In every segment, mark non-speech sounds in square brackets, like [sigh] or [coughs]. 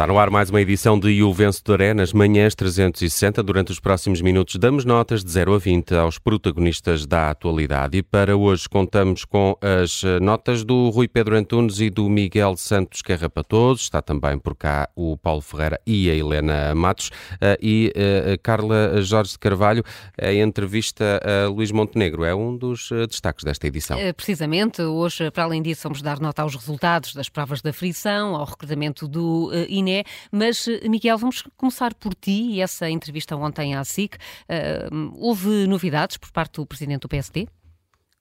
Está no ar mais uma edição de O Vencedor é nas manhãs 360. Durante os próximos minutos damos notas de 0 a 20 aos protagonistas da atualidade. E para hoje contamos com as notas do Rui Pedro Antunes e do Miguel Santos Carrapatoso. Está também por cá o Paulo Ferreira e a Helena Matos. Eh, e a eh, Carla Jorge de Carvalho, a entrevista a Luís Montenegro é um dos eh, destaques desta edição. Precisamente, hoje, para além disso, vamos dar nota aos resultados das provas da frição, ao recrutamento do INE é. Mas, Miguel, vamos começar por ti e essa entrevista ontem à SIC. Uh, houve novidades por parte do presidente do PSD?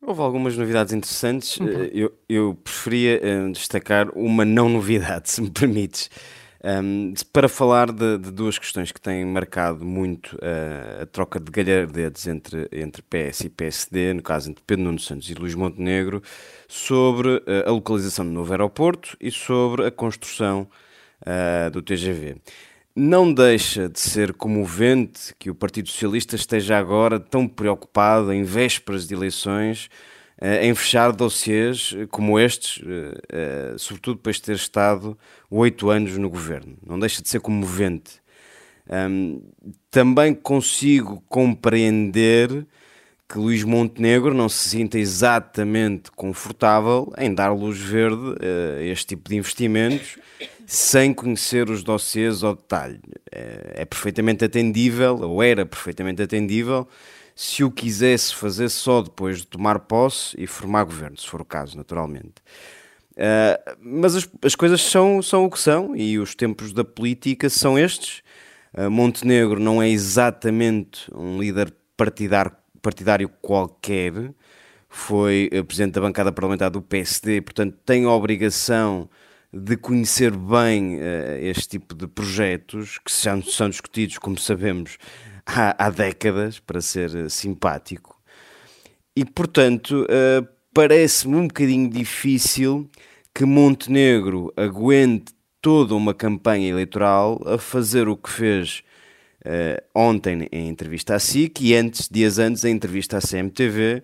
Houve algumas novidades interessantes. Uhum. Eu, eu, preferia uh, destacar uma não novidade, [laughs] se me permites. Um, para falar de, de, duas questões que têm marcado muito uh, a troca de galhardetes entre, entre PS e PSD, no caso entre Pedro Nuno Santos e Luís Montenegro, sobre uh, a localização do novo aeroporto e sobre a construção uh, do TGV. Não deixa de ser comovente que o Partido Socialista esteja agora tão preocupado, em vésperas de eleições, uh, em fechar dossiês como estes, sobretudo depois de ter estado oito anos no governo. Não deixa de ser comovente. Também consigo compreender que Luís Montenegro não se sinta exatamente confortável em dar luz verde a este tipo de investimentos sem conhecer os dossiês ao detalhe. É, é perfeitamente atendível, ou era perfeitamente atendível, se o quisesse fazer só depois de tomar posse e formar governo, se for o caso, naturalmente. Uh, mas as, as, coisas são, são o que são e os tempos da política são estes. Uh, Montenegro não é exatamente um líder partidário partidário qualquer, foi eh, presidente da bancada parlamentar do PSD, portanto tem a obrigação de conhecer bem uh, este tipo de projetos que já são discutidos, como sabemos, há, há décadas, para ser uh, simpático. E, portanto, uh, parece-me um bocadinho difícil que Montenegro aguente toda uma campanha eleitoral a fazer o que fez uh, ontem em entrevista à SIC e antes, dias antes, em entrevista à CMTV,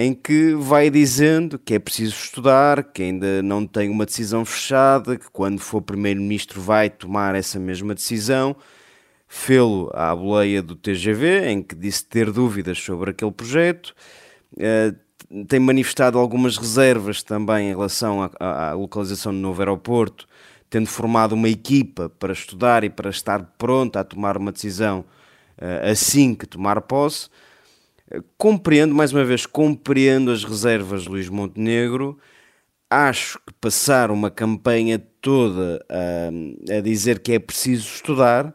em que vai dizendo que é preciso estudar, que ainda não tem uma decisão fechada, que quando for primeiro-ministro vai tomar essa mesma decisão. Fê-lo à boleia do TGV, em que disse ter dúvidas sobre aquele projeto. Uh, tem manifestado algumas reservas também em relação à, localização do novo aeroporto, tendo formado uma equipa para estudar e para estar pronta a tomar uma decisão uh, assim que tomar posse. Compreendo, mais uma vez, compreendo as reservas de Luís Montenegro. Acho que passar uma campanha toda uh, a dizer que é preciso estudar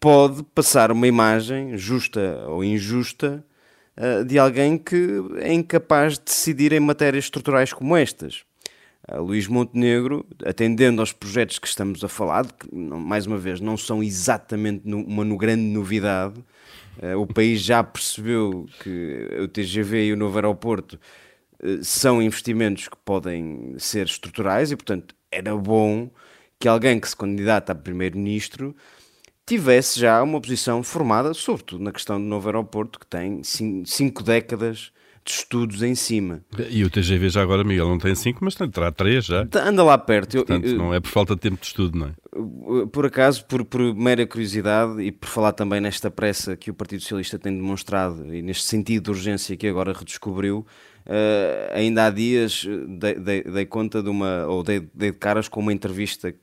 pode passar uma imagem, justa ou injusta, de alguém que é incapaz de decidir em matérias estruturais como estas. Luís Montenegro, atendendo aos projetos que estamos a falar, que mais uma vez não são exatamente uma grande novidade, uh, o país já percebeu que o TGV e o novo aeroporto uh, são investimentos que podem ser estruturais e, portanto, era bom que alguém que se candidata a primeiro-ministro tivesse já uma posição formada, sobretudo na questão do novo aeroporto, que tem cinco décadas de estudos em cima. E o TGV já agora, Miguel, não tem 5, mas terá 3 já. Anda lá perto. Portanto, eu, eu, não é por falta de tempo de estudo, não é? Por acaso, por, por mera curiosidade e por falar também nesta pressa que o Partido Socialista tem demonstrado e neste sentido de urgência que agora redescobriu, uh, ainda há dias dei, dei, dei, conta de uma, ou dei, dei de caras com uma entrevista,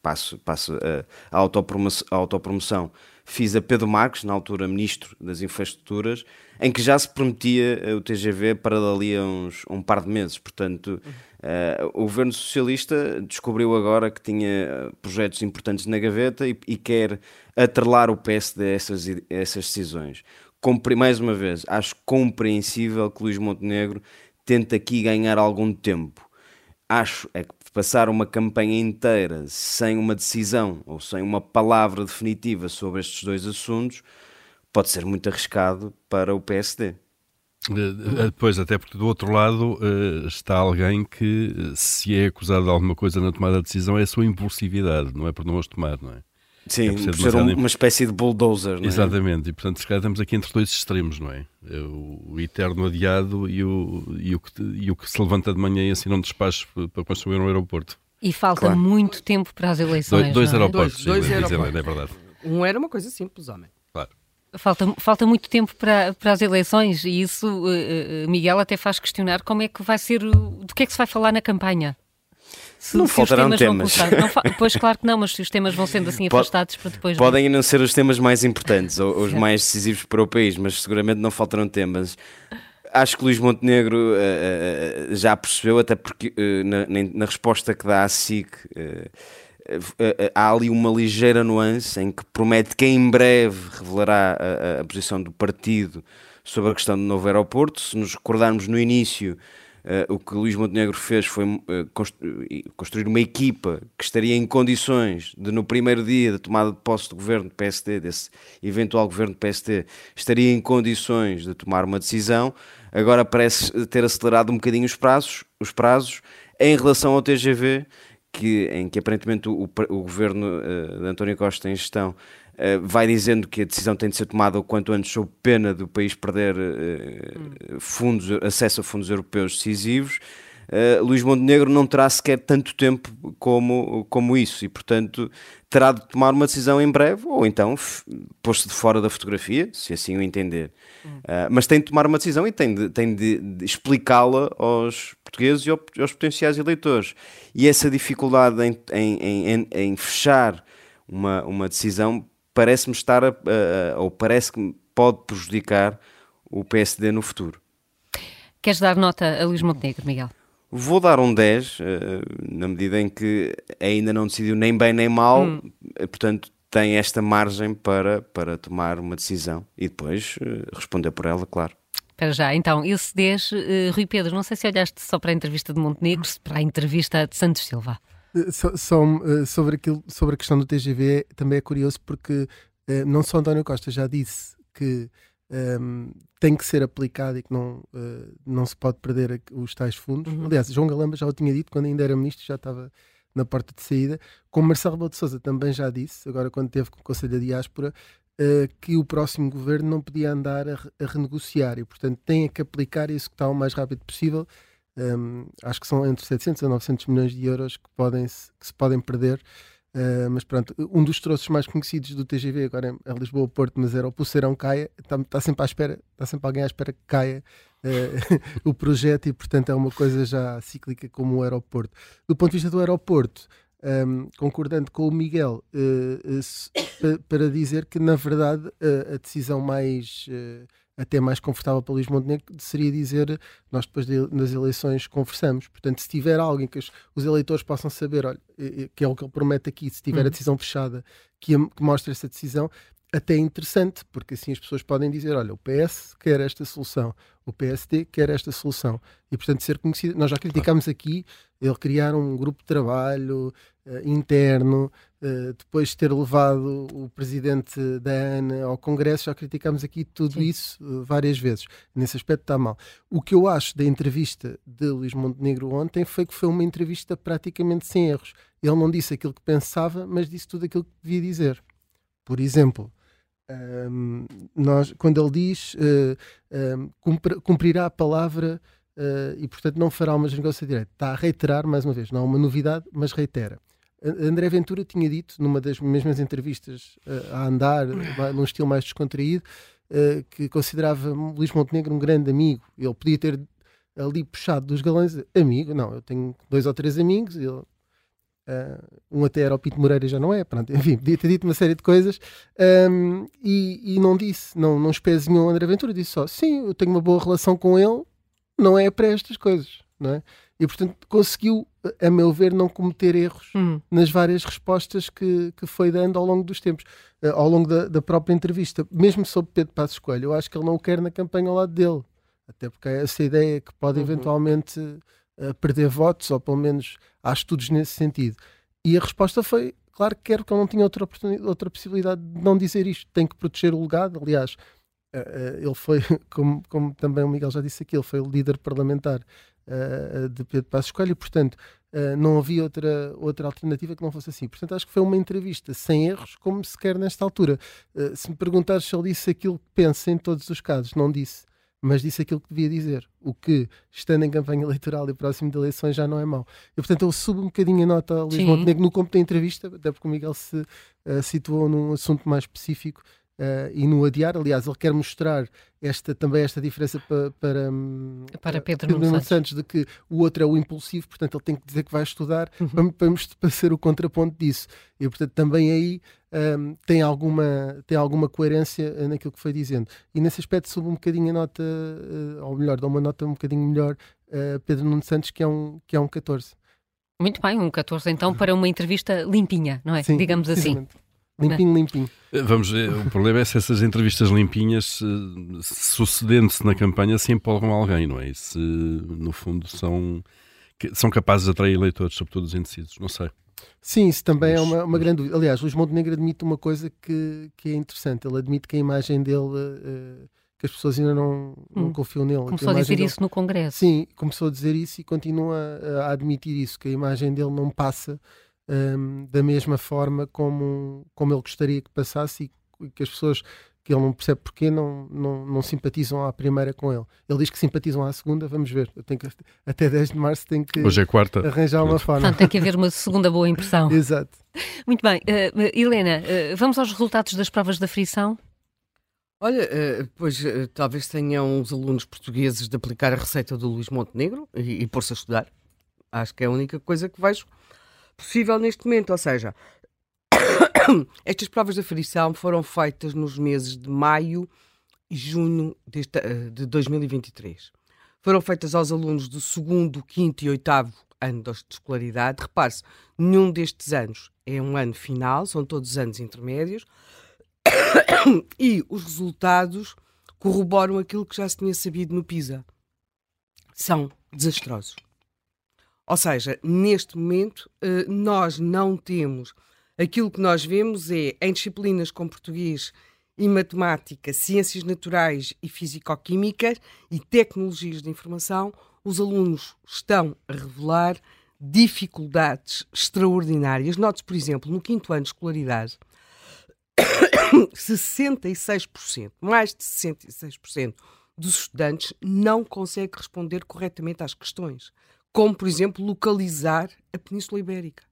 passo, passo uh, a autopromoção, a autopromoção fiz a Pedro Marques, na altura Ministro das Infraestruturas, em que já se prometia eh, o TGV para dali a uns, um par de meses. Portanto, uh, o governo socialista descobriu agora que tinha eh, projetos importantes na gaveta e, e quer atrelar o PSD a essas, a essas decisões. Compre, mais uma vez, acho compreensível que Luís Montenegro tente aqui ganhar algum tempo. Acho é que passar uma campanha inteira sem uma decisão ou sem uma palavra definitiva sobre estes dois assuntos pode ser muito arriscado para o PSD. Depois, até porque do outro lado eh, está alguém que, se é acusado de alguma coisa na tomada de decisão, é a sua impulsividade, não é por não as tomar, não é? Sim, é por ser, um, uma espécie de bulldozer, não é? Exatamente, e portanto, se calhar estamos aqui entre dois extremos, não é? é o, eterno adiado e o, e, o que, e o que se levanta de manhã e assim não despacho para construir um aeroporto. E falta claro. muito tempo para as eleições. Do, dois é? aeroportos, dois, dois aeroportos. é verdade. Um era uma coisa simples, homem. Claro. Falta, falta muito tempo para, para as eleições e isso, uh, Miguel, até faz questionar como é que vai ser, do que é que se vai falar na campanha. Se, não se faltarão temas. Não fa... Pois claro que não, mas se os temas vão sendo assim afastados para depois. Podem não ser os temas mais importantes ou, ou os mais decisivos para o país, mas seguramente não faltarão temas. Acho que Luís Montenegro uh, uh, já percebeu, até porque uh, na, na, resposta que dá à SIC há ali uma ligeira nuance em que promete que em breve revelará a, a, posição do partido sobre a questão do novo aeroporto. Se nos recordarmos no início, uh, o que Luís Montenegro fez foi uh, construir uma equipa que estaria em condições de, no primeiro dia da tomada de posse do governo do PSD, desse eventual governo do PSD, estaria em condições de tomar uma decisão. Agora parece ter acelerado um bocadinho os prazos, os prazos em relação ao TGV que, em que aparentemente o, o governo uh, de António Costa em gestão vai dizendo que a decisão tem de ser tomada o quanto antes sob pena do país perder uh, fundos, acesso a fundos europeus decisivos. Uh, Luís Montenegro não terá sequer tanto tempo como, como isso e, portanto, terá de tomar uma decisão em breve ou então pôr-se de fora da fotografia, se assim o entender. Uh, mas tem de tomar uma decisão e tem de, tem de, de explicá-la aos portugueses e aos potenciais eleitores. E essa dificuldade em, em, em, em fechar uma, uma decisão parece-me estar, a, a, ou parece que pode prejudicar o PSD no futuro. Queres dar nota a Luís Montenegro, Miguel? Vou dar um 10, uh, eh, na medida em que ainda não decidiu nem bem nem mal, hum. Eh, portanto tem esta margem para, para tomar uma decisão e depois uh, responder por ela, claro. Para já, então, esse 10, uh, Rui Pedro, não sei se olhaste só para a entrevista de Montenegro, se para a entrevista de Santos Silva. So, só, sobre, aquilo, sobre a questão do TGV, também é curioso porque não só António Costa já disse que um, tem que ser aplicado e que não, uh, não se pode perder os tais fundos. Uhum. Aliás, João Galamba já o tinha dito quando ainda era ministro, já estava na porta de saída. Como Marcelo Rebelo de Sousa também já disse, agora quando teve com o Conselho da Diáspora, uh, que o próximo governo não podia andar a, a, renegociar e, portanto, tem que aplicar e executar o mais rápido possível. Um, acho que são entre 700 a 900 milhões de euros que, podem, que se podem perder Uh, mas pronto, um dos troços mais conhecidos do TGV agora é, Lisboa-Porto, mas era o Pulseirão Caia, está tá sempre à espera, está sempre alguém à espera que caia uh, [laughs] o projeto e portanto é uma coisa já cíclica como o aeroporto. Do ponto de vista do aeroporto, um, concordando com o Miguel, uh, para dizer que na verdade a decisão mais até mais confortável para Luís Montenegro seria dizer nós depois de, das eleições conversamos. Portanto, se tiver alguém que os, os, eleitores possam saber, olha, que é o que ele promete aqui, se tiver uhum. a decisão fechada que, que mostre essa decisão, até é interessante, porque assim as pessoas podem dizer: olha, o PS quer esta solução, o PSD quer esta solução. E, portanto, ser conhecido. Nós já criticámos aqui ele criar um grupo de trabalho uh, interno, uh, depois de ter levado o presidente da ANA ao Congresso, já criticámos aqui tudo Sim. isso uh, várias vezes. Nesse aspecto está mal. O que eu acho da entrevista de Luís Montenegro ontem foi que foi uma entrevista praticamente sem erros. Ele não disse aquilo que pensava, mas disse tudo aquilo que devia dizer. Por exemplo, um, nós, quando ele diz uh, um, cumprirá a palavra e, portanto, não fará uma negócio direito, está a reiterar mais uma vez, não é uma novidade, mas reitera. André Ventura tinha dito, numa das mesmas entrevistas uh, a andar, num estilo mais descontraído, que considerava Luís Montenegro um grande amigo. Ele podia ter ali puxado dos galões, amigo, não, eu tenho dois ou três amigos, ele Uh, um até era o Pito Moreira já não é, pronto, [laughs] enfim, podia ter dito uma série de coisas um, e, e, não disse, não, não espezinhou André Ventura, disse só, sim, eu tenho uma boa relação com ele, não é para estas coisas, não é? E portanto conseguiu, a meu ver, não cometer erros uhum. nas várias respostas que, que foi dando ao longo dos tempos, uh, ao longo da, da, própria entrevista, mesmo sobre Pedro Passos Coelho, eu acho que ele não o quer na campanha ao lado dele, até porque é essa ideia que pode uhum. eventualmente perder votos, ou pelo menos há estudos nesse sentido. E a resposta foi, claro que quero que ele não tinha outra, outra possibilidade de não dizer isto, tem que proteger o legado, aliás, uh, uh, ele foi, [laughs] como, como, também o Miguel já disse aqui, ele foi o líder parlamentar uh, de Pedro Passos Coelho e, portanto, não havia outra, outra alternativa que não fosse assim. Portanto, acho que foi uma entrevista sem erros, como se quer nesta altura. se me perguntares se ele disse aquilo que pensa em todos os casos, não disse. mas disse aquilo que devia dizer. O que, estando em campanha [laughs] eleitoral e próximo de eleições, já não é mau. E, portanto, eu subo um bocadinho a nota a Luís. Montenegro no campo da entrevista, até porque o Miguel se uh, situou num assunto mais específico uh, e no adiar. Aliás, ele quer mostrar esta, também esta diferença para, para, hum, Para Pedro Nuno Nuno Santos. Santos. de que o outro é o impulsivo, portanto ele tem que dizer que vai estudar Uhum. para, para, para ser o contraponto disso. E portanto também aí hum, tem, alguma, tem alguma coerência eh, naquilo que foi dizendo. E nesse aspecto subo um bocadinho a nota, eh, ou melhor, dou uma nota um bocadinho melhor a Pedro Nuno Santos, que é um, que é um 14. Muito bem, um 14 então para uma entrevista limpinha, não é? Sim, Digamos assim. Limpinho, limpinho. Vamos ver, o problema é se essas entrevistas limpinhas, sucedendo-se na campanha, se empolgam alguém, não é? E se, no fundo, são, são capazes de atrair eleitores, sobretudo os indecisos, não sei. Sim, isso também é Mas- uma, uma grande dúvida. Aliás, Luís Montenegro admite uma coisa que, que é interessante. Ele admite que a imagem dele, eh, que as pessoas ainda não, não Hum. confiam nele. Começou a imagem dizer dele- isso no Congresso. Sim, começou a dizer isso e continua a, a admitir isso, que a imagem dele não passa hum, da mesma forma como, como ele gostaria que passasse e que as pessoas que ele não percebe porquê não, não, não simpatizam à primeira com ele. Ele diz que simpatizam à segunda, vamos ver. Eu tenho que, até 10 de março tenho que Hoje é quarta. arranjar uma forma. Portanto, tem que haver uma segunda boa impressão. [laughs] Exato. Muito bem. eh, Helena, eh, vamos aos resultados das provas da frição? Olha, pois talvez tenham os alunos portugueses de aplicar a receita do Luís Montenegro e, e pôr-se a estudar. Acho que é a única coisa que vejo possível neste momento. Ou seja, [coughs] estas provas da frição foram feitas nos meses de maio e junho deste, eh, de 2023. Foram feitas aos alunos do segundo, quinto e oitavo ano de escolaridade. Repare-se, nenhum destes anos é um ano final, são todos anos intermédios [coughs] e os resultados corroboram aquilo que já se tinha sabido no PISA. São desastrosos. Ou seja, neste momento, eh, nós não temos. Aquilo que nós vemos é em disciplinas como português e matemática, ciências naturais e físico-química e tecnologias de informação, os alunos estão a revelar dificuldades extraordinárias. Note-se, por exemplo, no quinto ano de escolaridade, [coughs] 66%, mais de 66% dos estudantes não consegue responder corretamente às questões, como, por exemplo, localizar a Península Ibérica.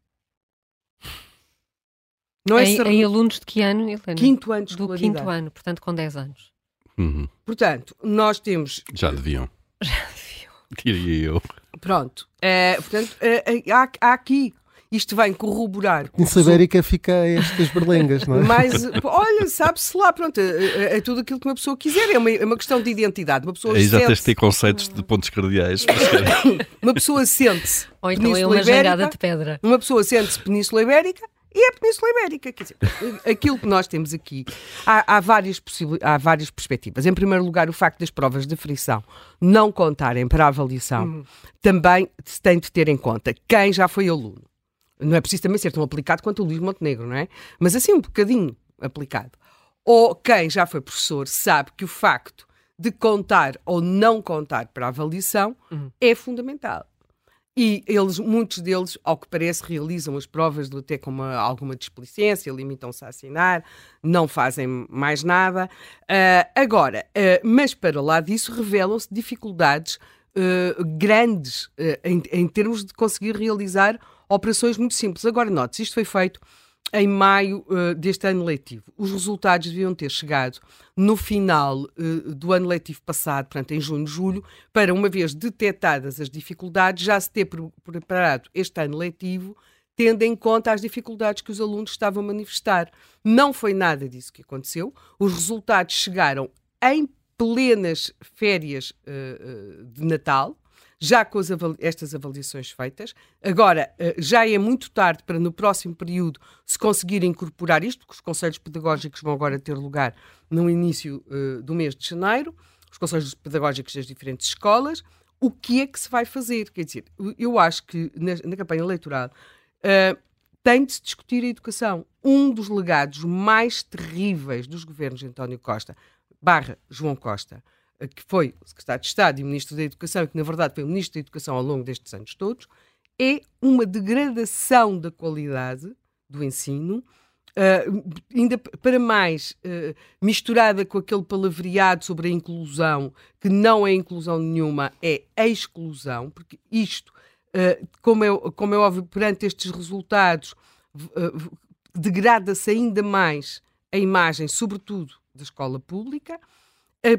Não é em, ser- em alunos de que ano, Helena? quinto ano de Do quinto ano, portanto com 10 anos. Uhum. Portanto, nós temos Já deviam. [laughs] Diria eu. Pronto. É, portanto, é, é, há, há aqui. Isto vem corroborar. com o Península Ibérica fica a estas berlengas, não é? Mas, olha, sabe-se lá, pronto, é, é- é tudo aquilo que uma pessoa quiser, é uma, é uma questão de identidade. Uma pessoa Aí já tens de sente-se, ter conceitos de pontos cardeais. [laughs] chegar- uma pessoa sente-se [laughs] Ou então é Península uma Ibérica, jangada de pedra. uma pessoa sente-se Península Ibérica e é Península Ibérica. Quer dizer, aquilo que nós temos aqui, há, há várias há várias perspectivas. Em primeiro lugar, o facto das provas de frição não contarem para a avaliação também se tem de ter em conta quem já foi aluno. Não é preciso também ser tão aplicado quanto o Luís Montenegro, não é? Mas assim um bocadinho aplicado. Ou quem já foi professor sabe que o facto de contar ou não contar para a avaliação é fundamental. E eles, muitos deles, ao que parece, realizam as provas de, até com uma- alguma displicência, limitam-se a assinar, não fazem mais nada. Ah, agora, ah, mas para lá disso, revelam-se dificuldades ah, grandes em, em termos de conseguir realizar operações muito simples. Agora, note isto foi feito em maio eh, deste ano letivo. Os resultados deviam ter chegado no final eh, do ano letivo passado, portanto, em junho, julho, para, uma vez detectadas as dificuldades, já se ter pre- preparado este ano letivo, tendo em conta as dificuldades que os alunos estavam a manifestar. Não foi nada disso que aconteceu. Os resultados chegaram em plenas férias eh, de Natal, já com avali- estas avaliações feitas. Agora, eh, já é muito tarde para no próximo período se conseguir incorporar isto, porque os conselhos pedagógicos vão agora ter lugar no início eh, do mês de janeiro, os conselhos pedagógicos das diferentes escolas. O que é que se vai fazer? Quer dizer, eu acho que na, na campanha eleitoral eh, tem de se discutir a educação. Um dos legados mais terríveis dos governos de António Costa, barra João Costa, que foi o secretário de Estado e ministro da Educação, e que na verdade foi ministro da Educação ao longo destes anos todos, é uma degradação da qualidade do ensino Uh, ainda para mais uh, misturada com aquele palavreado sobre a inclusão, que não é inclusão nenhuma, é exclusão, porque isto, uh, como, é, como é óbvio, perante estes resultados, degrada-se ainda mais a imagem, sobretudo da escola pública.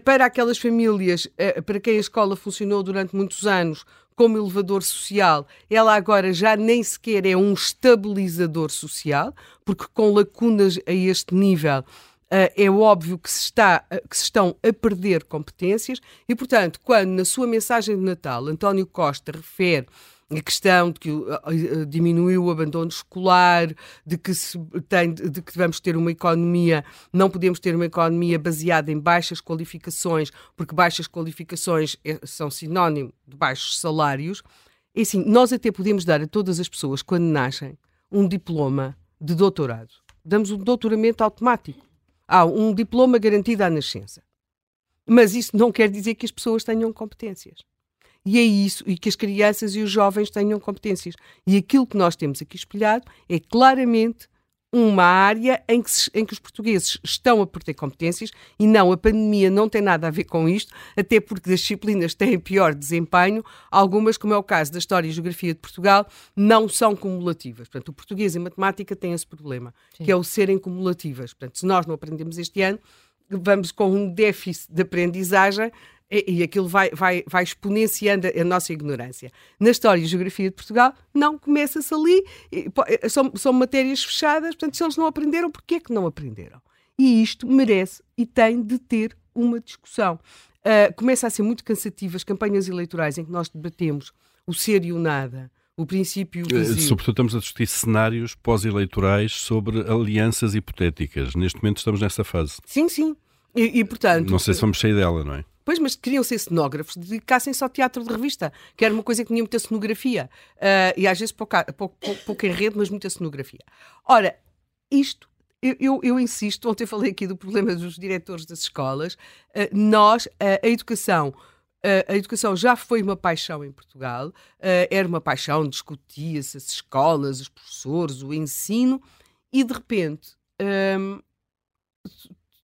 Para aquelas famílias para quem a escola funcionou durante muitos anos como elevador social, ela agora já nem sequer é um estabilizador social, porque com lacunas a este nível Uh, é óbvio que se, está, que se estão a perder competências e, portanto, quando na sua mensagem de Natal António Costa refere a questão de que diminuiu o abandono escolar, de que, se tem, de que vamos ter uma economia, não podemos ter uma economia baseada em baixas qualificações, porque baixas qualificações é, são sinónimo de baixos salários. E assim, nós até podemos dar a todas as pessoas, quando nascem, um diploma de doutorado. Damos um doutoramento automático. Há um diploma garantido à nascença. Mas isso não quer dizer que as pessoas tenham competências. E é isso, e que as crianças e os jovens tenham competências. E aquilo que nós temos aqui espelhado é claramente uma área em que, em que os portugueses estão a perder competências e não, a pandemia não tem nada a ver com isto, até porque das disciplinas têm pior desempenho, algumas, como é o caso da História e Geografia de Portugal, não são cumulativas. Portanto, o português e matemática têm esse problema, Sim. que é o serem cumulativas. Portanto, se nós não aprendemos este ano, vamos com um déficit de aprendizagem e, aquilo vai, vai, vai exponenciando a, nossa ignorância. Na História e Geografia de Portugal, não, começa-se ali, eh, são, são matérias fechadas, portanto, se eles não aprenderam, porquê é que não aprenderam? E isto merece e tem de ter uma discussão. Uh, começa a ser muito cansativo as campanhas eleitorais em que nós debatemos o ser e o nada, o princípio eh, vazio. Sobretudo estamos a discutir cenários pós-eleitorais sobre alianças hipotéticas. Neste momento estamos nessa fase. Sim, sim. E, e, portanto... Não sei se vamos sair dela, não é? Pois, mas queriam ser cenógrafos, dedicassem-se ao teatro de revista, que era uma coisa que tinha muita cenografia. Uh, e às vezes pouca, pouco enredo, mas muita cenografia. Ora, isto eu, eu, eu, insisto, ontem falei aqui do problema dos diretores das escolas. Uh, nós, uh, a educação, uh, a educação já foi uma paixão em Portugal, era uma paixão, discutia-se as escolas, os professores, o ensino, e de repente um,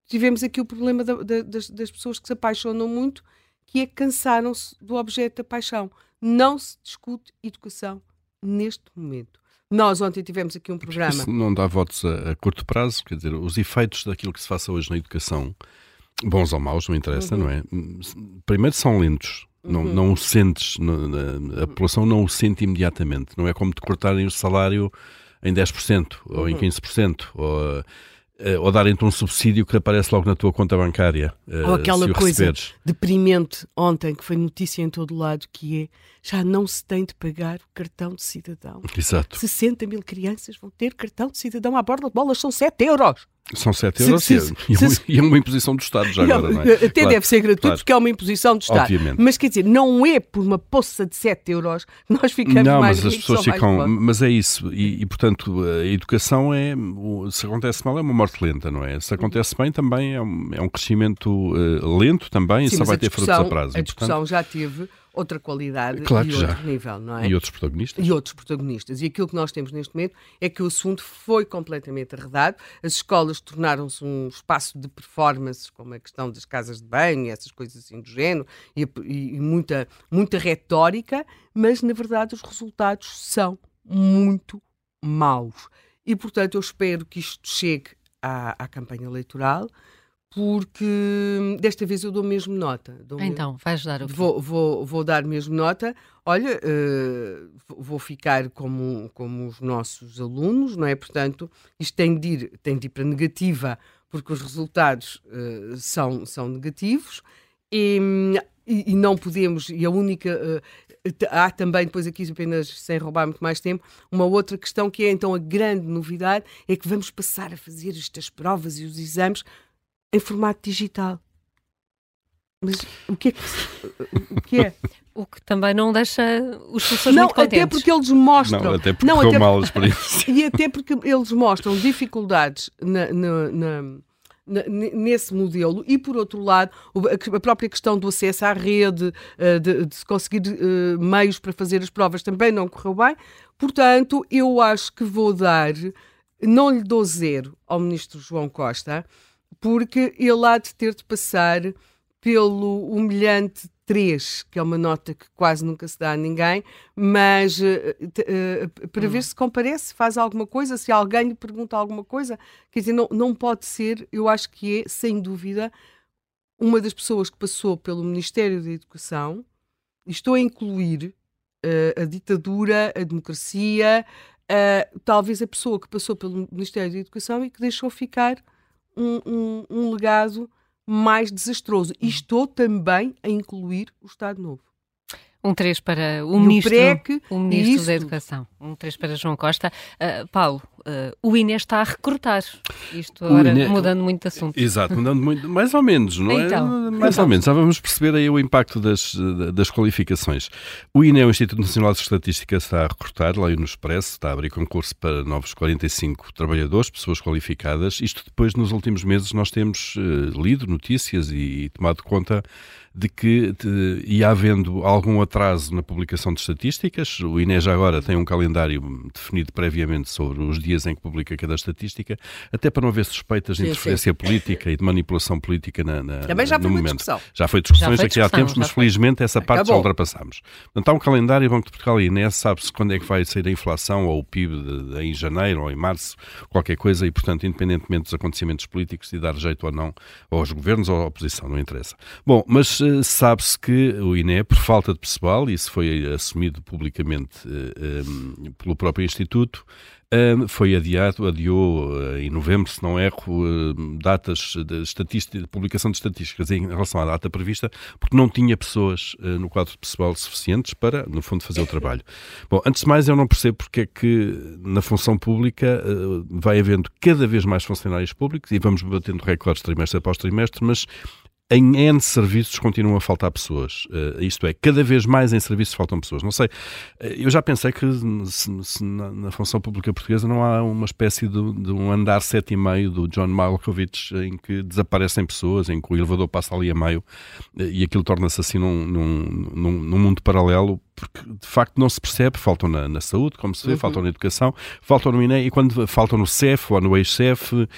tivemos aqui o problema da, da, das, das, pessoas que se apaixonam muito, que é que cansaram-se do objeto da paixão. Não se discute educação neste momento. Nós ontem tivemos aqui um programa. Isso não dá votos a, a, curto prazo, quer dizer, os efeitos daquilo que se faça hoje na educação, bons ou maus, não interessa, uhum. não é? Primeiro são lentos. Uhum. Não, não o sentes, a população não o sente imediatamente. Não é como te cortarem o salário em 10% ou uhum. em 15%. Ou, Uh, ou darem-te um subsídio que aparece logo na tua conta bancária. Uh, ou aquela coisa receberes. deprimente ontem, que foi notícia em todo lado, que é já não se tem de pagar o cartão de cidadão. Exato. 60 mil crianças vão ter cartão de cidadão à borda de bolas, são 7 euros. São 7 euros se, se, e, se, e, é uma imposição do Estado já agora, não é? Até claro, deve ser gratuito claro. porque é uma imposição do Estado. Obviamente. Mas quer dizer, não é por uma poça de 7 euros que nós ficamos não, mais mas as pessoas ficam. Mas é isso. E, e, portanto, a educação é. Se acontece mal, é uma morte lenta, não é? Se acontece bem, também é um, é um crescimento uh, lento também Sim, e só vai ter frutos a prazo. A discussão portanto, já teve outra qualidade claro e outro já. nível, não é? E outros protagonistas. E outros protagonistas. E aquilo que nós temos neste momento é que o assunto foi completamente arredado, as escolas tornaram-se um espaço de performances, como a questão das casas de banho, essas coisas assim do género, e, e muita, muita retórica, mas na verdade os resultados são muito maus. E portanto eu espero que isto chegue à, à campanha eleitoral porque desta vez eu dou mesmo nota. Dou então, mesmo, vais dar o vou, vou, vou dar mesmo nota. Olha, uh, vou ficar como, como os nossos alunos, não é? Portanto, isto tem de ir, tem de ir para negativa, porque os resultados uh, são, são negativos. E, e, e, não podemos, e a única. Uh, há também, depois aqui apenas sem roubar muito mais tempo, uma outra questão que é então a grande novidade: é que vamos passar a fazer estas provas e os exames em formato digital. Mas o que é que, o que é? O que também não deixa os professores não, muito contentes. até porque eles mostram... Não, até porque não, até, mal [laughs] E até porque eles mostram dificuldades na, na, na nesse modelo e por outro lado a própria questão do acesso à rede eh, de, de conseguir uh, meios para fazer as provas também não correu bem portanto eu acho que vou dar não lhe dou zero ao ministro João Costa, porque ele há de ter de passar pelo humilhante 3, que é uma nota que quase nunca se dá a ninguém, mas uh, uh, para ver hum. se comparece, faz alguma coisa, se alguém lhe pergunta alguma coisa, quer dizer, não, não pode ser, eu acho que é, sem dúvida, uma das pessoas que passou pelo Ministério da Educação, e estou a incluir uh, a ditadura, a democracia, talvez a pessoa que passou pelo Ministério da Educação e que deixou ficar um, um, um legado mais desastroso. E estou também a incluir o Estado Novo. Um 3 para o ministro, o ministro da Educação. Um 3 para João Costa. Uh, Paulo, uh, o INE está a recrutar. Isto agora INE, mudando muito de assunto. Exato, mudando muito, mais ou menos, não é? então, é? Mais então. ou menos. Já vamos perceber aí o impacto das, das qualificações. O INE, o Instituto Nacional de Estatística, está a recrutar, lá no Expresso, está a abrir concurso para novos 45 trabalhadores, pessoas qualificadas. Isto depois, nos últimos meses, nós temos uh, lido notícias e, e tomado conta de que de, ia havendo algum atraso na publicação de estatísticas. O INE já agora tem um calendário definido previamente sobre os dias em que publica cada estatística, até para não haver suspeitas de sim, interferência sim. política e de manipulação política na, na, Também já no foi momento. Discussão. Já foi discussões aqui há tempos, mas felizmente essa parte Acabou. já ultrapassámos. Portanto, há um calendário e Banco de Portugal e INE sabe-se quando é que vai sair a inflação ou o PIB de, de, em janeiro ou em março, qualquer coisa, e portanto, independentemente dos acontecimentos políticos, de dar jeito ou não aos governos ou à oposição, não interessa. Bom, mas sabe-se que o INE, por falta de pessoal, isso foi assumido publicamente eh, eh, pelo próprio Instituto, eh, foi adiado, adiou em novembro, se não erro, datas de, estatística, de publicação de estatísticas em relação à data prevista, porque não tinha pessoas no quadro de pessoal suficientes para, no fundo, fazer o trabalho. Bom, antes de mais, eu não percebo porque é que na função pública vai havendo cada vez mais funcionários públicos e vamos batendo recordes trimestre após trimestre, mas em N serviços continuam a faltar pessoas. Uh, isto é, cada vez mais em serviços faltam pessoas. Não sei, uh, eu já pensei que se, se na, na, função pública portuguesa não há uma espécie de, de um andar sete e meio do John Malkovich em que desaparecem pessoas, em que o elevador passa ali a meio uh, e aquilo torna-se assim num, num, num, num mundo paralelo porque de facto não se percebe, faltam na, na saúde, como se vê, uhum. faltam na educação, faltam no INE e quando faltam no CEF ou no ex-CEF uh,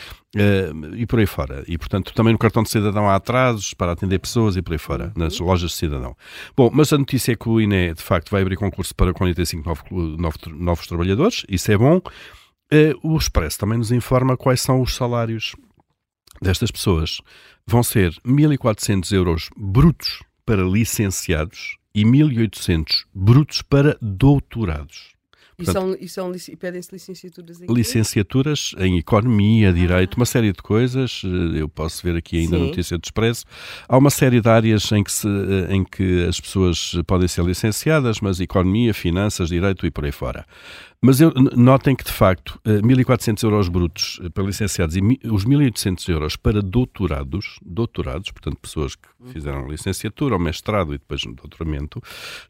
e por aí fora. E portanto também no cartão de cidadão há atrasos para atender pessoas e por aí fora, uhum. nas lojas de cidadão. Bom, mas a notícia é que o INE de facto vai abrir concurso para 45 novos, novos, novos trabalhadores, isso é bom. Uh, o Expresso também nos informa quais são os salários destas pessoas. Vão ser 1.400 euros brutos para licenciados e 1.800 brutos para doutorados. E, são, e, são, e pedem-se licenciaturas em Licenciaturas em Economia, Direito, ah. uma série de coisas. Eh, eu posso ver aqui ainda a notícia do Expresso. Há uma série de áreas em que, se, eh, em que as pessoas podem ser licenciadas, mas Economia, Finanças, Direito e por aí fora. Mas eu, notem que, de facto, 1.400 eh, euros brutos para licenciados e os 1.800 euros para doutorados, doutorados, portanto, pessoas que uhum. fizeram licenciatura ou mestrado e depois um doutoramento,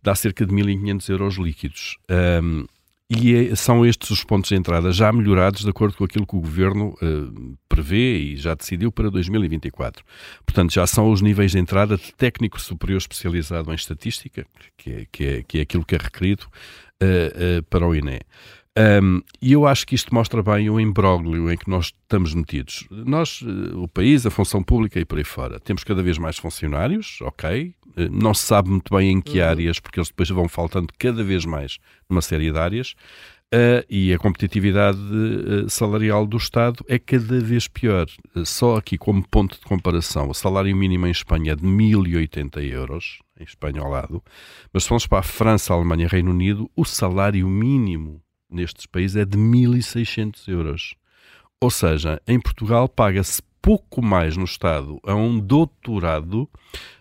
dá cerca de 1.500 euros líquidos. Um, e é, são estes os pontos de entrada já melhorados de acordo com aquilo que o Governo uh, prevê e já decidiu para 2024. Portanto, já são os níveis de entrada de técnico superior especializado em estatística, que é, que é, que é aquilo que é requerido uh, uh, para o INE. Um, e eu acho que isto mostra bem o imbróglio em que nós estamos metidos. Nós, o país, a função pública e por aí fora, temos cada vez mais funcionários, ok, eh, não se sabe muito bem em que uhum. áreas, porque eles depois vão faltando cada vez mais numa série de áreas. Uh, e a competitividade uh, salarial do Estado é cada vez pior. Uh, só aqui como ponto de comparação, o salário mínimo em Espanha é de 1080 euros, em Espanha ao lado, mas se formos para a França, a Alemanha e Reino Unido, o salário mínimo nestes países é de 1600 euros. Ou seja, em Portugal paga-se pouco mais no Estado a um doutorado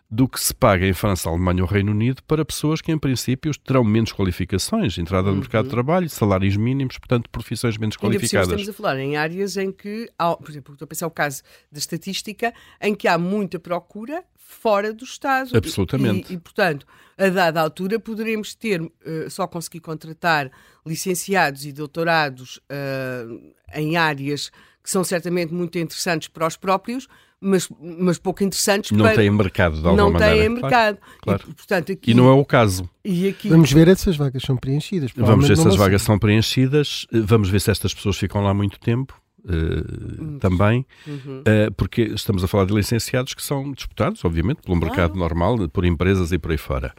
do que se paga em França, Alemanha ou Reino Unido para pessoas que, em princípio, terão menos qualificações, entrada no uhum. mercado de trabalho, salários mínimos, portanto, profissões menos qualificadas. estamos a falar em áreas em que, há, por exemplo, estou a pensar o caso da estatística, em que há muita procura fora do Estado. Absolutamente. E, e, portanto, a dada altura, poderemos ter, uh, só conseguir contratar licenciados e doutorados uh, em áreas que são certamente muito interessantes para os próprios, mas, mas pouco interessantes não para... têm mercado de alguma não maneira. Não têm mercado. Claro. E, portanto, aqui... e não é o caso. E aqui... Vamos ver se as vagas são preenchidas. Vamos ver se as vagas são preenchidas, vamos ver se estas pessoas ficam lá muito tempo. Uh, também, uhum. uh, porque estamos a falar de licenciados que são disputados, obviamente, pelo mercado ah. normal, por empresas e por aí fora.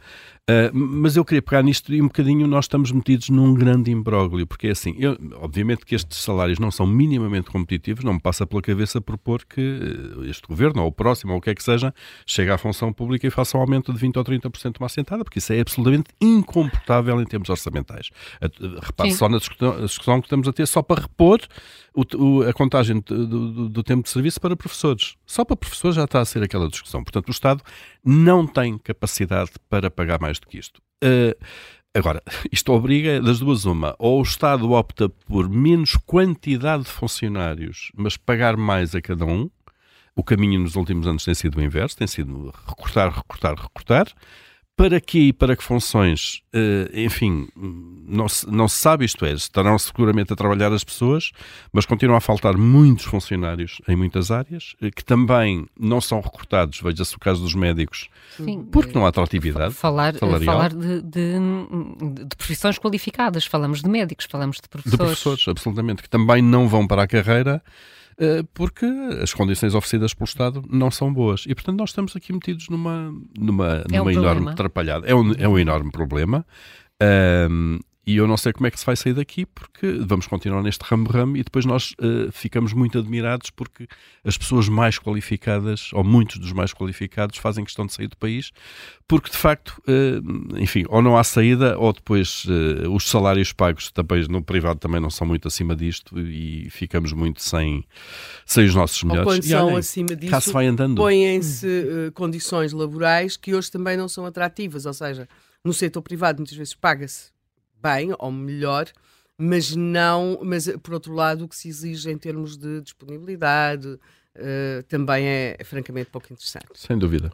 Uh, mas eu queria pegar nisto e um bocadinho nós estamos metidos num grande imbróglio, porque é assim, eu, obviamente que estes salários não são minimamente competitivos, não me passa pela cabeça propor que este governo, ou o próximo, ou o que é que seja, chegue à função pública e faça um aumento de 20% ou 30% uma assentada, porque isso é absolutamente incomportável em termos orçamentais. Repare Sim. só na discussão, discussão, que estamos a ter só para repor o, o, a contagem do, do, do, tempo de serviço para professores. Só para professores já está a ser aquela discussão. Portanto, o Estado não tem capacidade para pagar mais do que isto. Uh, agora, [laughs] isto obriga das duas uma. Ou o Estado opta por menos quantidade de funcionários, mas pagar mais a cada um. O caminho nos últimos anos tem sido o inverso, tem sido recortar, recortar, recortar para quê e para que funções, uh, enfim, não se, não se sabe, isto é, estarão seguramente a trabalhar as pessoas, mas continuam a faltar muitos funcionários em muitas áreas, uh, que também não são recrutados, veja-se o caso dos médicos, Sim, porque não há atratividade falar, salarial. Falar de, de, de, profissões qualificadas, falamos de médicos, falamos de professores. De professores, absolutamente, que também não vão para a carreira eh, porque as condições oferecidas pelo Estado não são boas. E, portanto, nós estamos aqui metidos numa, numa, é um enorme atrapalhada. É um, é um enorme problema. Um, e eu não sei como é que se vai sair daqui, porque vamos continuar neste ramo-ramo e depois nós uh, ficamos muito admirados porque as pessoas mais qualificadas, ou muitos dos mais qualificados, fazem questão de sair do país, porque de facto, uh, enfim, ou não há saída, ou depois uh, os salários pagos também, no privado também não são muito acima disto e ficamos muito sem, sem os nossos melhores. Ou quando e, são olhem, acima disso, põem-se condições laborais que hoje também não são atrativas, ou seja, no setor privado muitas vezes paga-se bem ou melhor, mas não, mas por outro lado o que se exige em termos de disponibilidade uh, também é, é, francamente pouco interessante. Sem dúvida.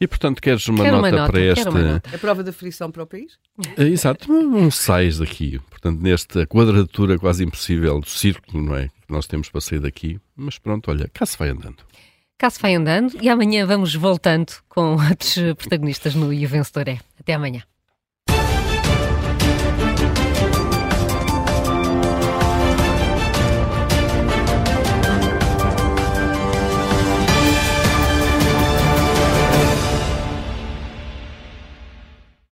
E portanto queres uma, nota, uma nota, para este... A prova da frição para o país? Uh, exato, um 6 daqui. Portanto, nesta quadratura quase impossível do círculo, não é? Que nós temos para sair daqui. Mas pronto, olha, cá se vai andando. Cá se vai andando e amanhã vamos voltando com outros protagonistas no E o Vencedor é. Até amanhã.